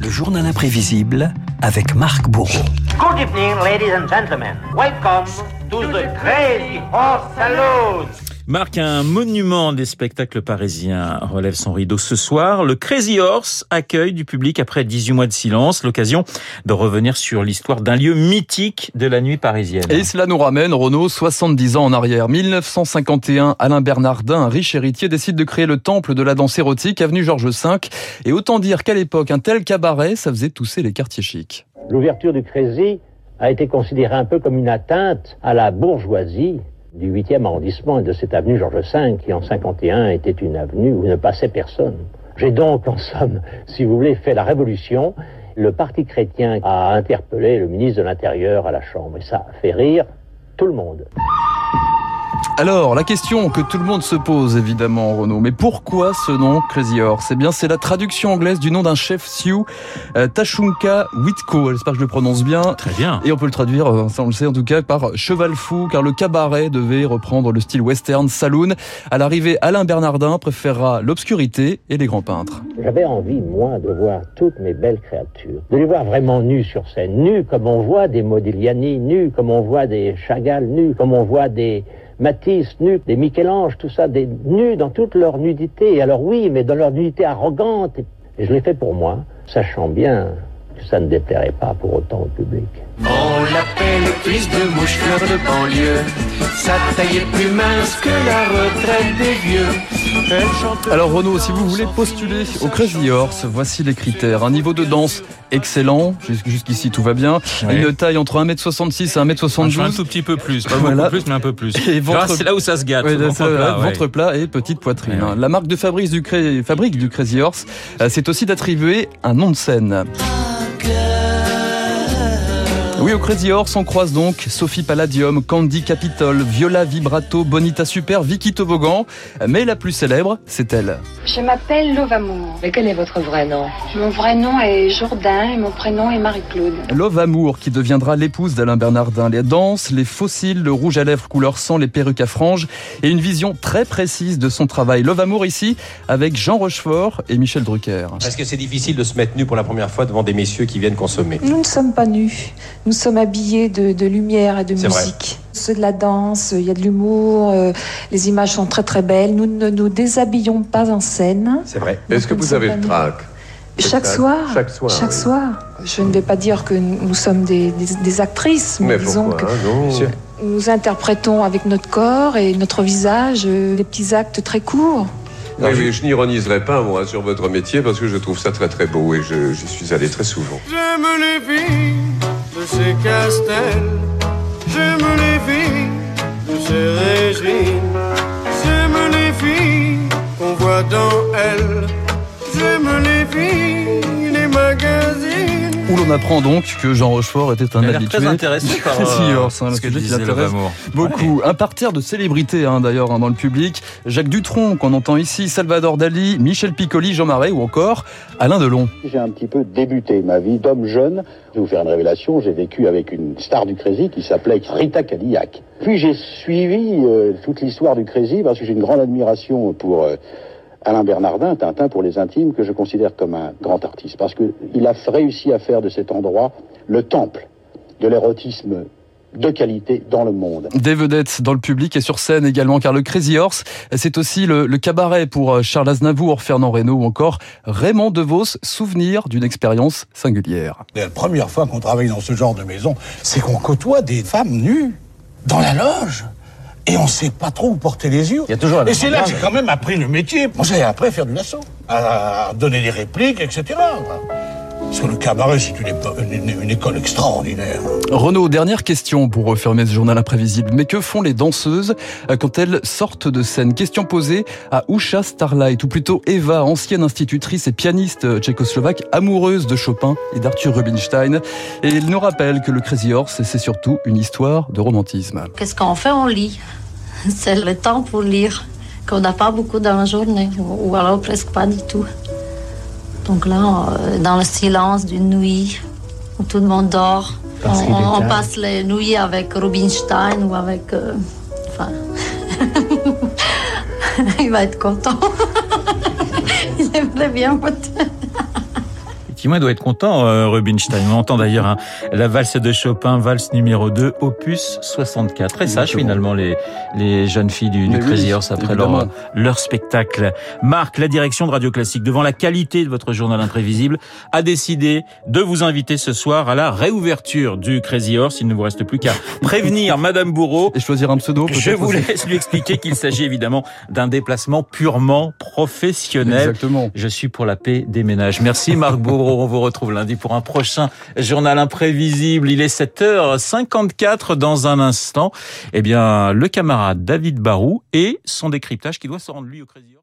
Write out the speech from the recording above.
Le journal imprévisible avec Marc Bourreau. Good evening, ladies and gentlemen. Welcome to the Crazy Horse Saloon. Marc, un monument des spectacles parisiens relève son rideau ce soir. Le Crazy Horse accueille du public après 18 mois de silence, l'occasion de revenir sur l'histoire d'un lieu mythique de la nuit parisienne. Et cela nous ramène, Renaud, 70 ans en arrière. 1951, Alain Bernardin, un riche héritier, décide de créer le temple de la danse érotique, avenue Georges V. Et autant dire qu'à l'époque, un tel cabaret, ça faisait tousser les quartiers chics. L'ouverture du Crazy a été considérée un peu comme une atteinte à la bourgeoisie du 8e arrondissement et de cette avenue Georges V qui en 51 était une avenue où ne passait personne. J'ai donc en somme, si vous voulez, fait la révolution. Le parti chrétien a interpellé le ministre de l'Intérieur à la Chambre et ça fait rire tout le monde. Alors, la question que tout le monde se pose évidemment, Renaud, mais pourquoi ce nom Crazy Horse? Eh bien, c'est la traduction anglaise du nom d'un chef Sioux, euh, Tashunka Whitco. J'espère que je le prononce bien. Très bien. Et on peut le traduire, euh, ça on le sait en tout cas, par cheval fou, car le cabaret devait reprendre le style western saloon. À l'arrivée, Alain Bernardin préférera l'obscurité et les grands peintres. J'avais envie, moi, de voir toutes mes belles créatures, de les voir vraiment nues sur scène, nues comme on voit des Modigliani, nues comme on voit des Chagall, nues comme on voit des Matisse, nus, des Michel-Ange, tout ça, des nus dans toute leur nudité. Alors oui, mais dans leur nudité arrogante. Et je l'ai fait pour moi, sachant bien que ça ne déplairait pas pour autant au public. On l'appelle fils de mouche fleur de banlieue. Sa taille est plus mince que la retraite des vieux. Alors Renaud, si vous voulez postuler au Crazy Horse, voici les critères. Un niveau de danse excellent, Jus- jusqu'ici tout va bien. Une taille entre 1m66 et Je fais un 1m72. tout petit peu plus, pas Voilà. beaucoup plus, mais un peu plus. Et ventre- c'est là où ça se gâte. Ouais, ventre ça, plat, ouais. ventre plat et petite poitrine. Ouais. La marque de fabrique du, Cra- fabrique du Crazy Horse, euh, c'est aussi d'attribuer un nom de scène. Oui, au Crazy Horse, on croise donc Sophie Palladium, Candy Capitol, Viola Vibrato, Bonita Super, Vicky Toboggan. Mais la plus célèbre, c'est elle. Je m'appelle Lovamour. Mais quel est votre vrai nom? Mon vrai nom est Jourdain et mon prénom est Marie-Claude. Love Amour, qui deviendra l'épouse d'Alain Bernardin. Les danses, les fossiles, le rouge à lèvres couleur sang, les perruques à franges et une vision très précise de son travail. Love Amour ici, avec Jean Rochefort et Michel Drucker. Est-ce que c'est difficile de se mettre nu pour la première fois devant des messieurs qui viennent consommer? Nous ne sommes pas nus. Nous sommes habillés de, de lumière et de musique. C'est de la danse, il y a de l'humour, euh, les images sont très très belles. Nous ne nous déshabillons pas en scène. C'est vrai. Est-ce que vous avez le trac? Chaque soir. Chaque soir. Chaque soir. Je ne vais pas dire que nous sommes des, des- des actrices, mais, disons que nous interprétons avec notre corps et notre visage euh, des petits actes très courts. Oui, oui, je n'ironiserai pas, moi, sur votre métier, parce que je trouve ça très très beau et je- j'y suis allé très souvent. J'aime les filles de ces castels. J'aime les filles de ces régimes. J'aime les filles qu'on voit dans elles. J'aime les l'on apprend donc que Jean Rochefort était un habitué. très intéressé par euh, Horse, hein, ce que disait. Beaucoup. Un parterre de célébrités, hein, d'ailleurs, hein, dans le public. Jacques Dutronc, qu'on entend ici, Salvador Dali, Michel Piccoli, Jean Marais ou encore Alain Delon. J'ai un petit peu débuté ma vie d'homme jeune. Je vais vous faire une révélation. J'ai vécu avec une star du Crazy qui s'appelait Rita Cadillac. Puis j'ai suivi euh, toute l'histoire du Crazy parce que j'ai une grande admiration pour euh, Alain Bernardin, Tintin pour les intimes, que je considère comme un grand artiste. Parce qu'il a réussi à faire de cet endroit le temple de l'érotisme de qualité dans le monde. Des vedettes dans le public et sur scène également, car le Crazy Horse, c'est aussi le, le cabaret pour euh, Charles Aznavour, Fernand Reynaud ou encore Raymond DeVos, souvenir d'une expérience singulière. La première fois qu'on travaille dans ce genre de maison, c'est qu'on côtoie des femmes nues dans la loge. Et on sait pas trop où porter les yeux. Il y a toujours Et c'est là que j'ai quand même appris le métier. Moi, j'ai appris à faire du lasso, à donner des répliques, etc. Parce que le cabaret, c'est une, épo- une- une école extraordinaire. Renaud, dernière question pour refermer ce journal imprévisible. Mais que font les danseuses euh, quand elles sortent de scène? Question posée à Usha Starlight, ou plutôt Eva, ancienne institutrice et pianiste euh, tchécoslovaque, amoureuse de Chopin et d'Arthur Rubinstein. Et il nous rappelle que le Crazy Horse, c'est surtout une histoire de romantisme. Qu'est-ce qu'on fait? On lit. C'est le temps pour lire, qu'on n'a pas beaucoup dans la journée, ou alors presque pas du tout. Donc là, euh, dans le silence d'une nuit, où tout le monde dort, on, passe les nuits avec Rubinstein ou avec... euh, enfin... Il va être content. Il aimerait bien peut-être. Effectivement, il doit être content, euh, Rubinstein. On entend d'ailleurs hein, la valse de Chopin, valse numéro 2, opus 64. Très sage finalement les, les jeunes filles du, du Crazy Horse après leur, leur spectacle. Marc, la direction de Radio Classique, devant la qualité de votre journal imprévisible, a décidé de vous inviter ce soir à la réouverture du Crazy Horse. Il ne vous reste plus qu'à prévenir Madame Bourreau. Et choisir un pseudo. Je vous laisse lui expliquer qu'il s'agit évidemment d'un déplacement purement professionnel. Exactement. Je suis pour la paix des ménages. Merci Marc Bourreau. On vous retrouve lundi pour un prochain journal imprévisible. Il est 7h54 dans un instant. Eh bien, le camarade David Barou et son décryptage qui doit se rendre lui au Horse.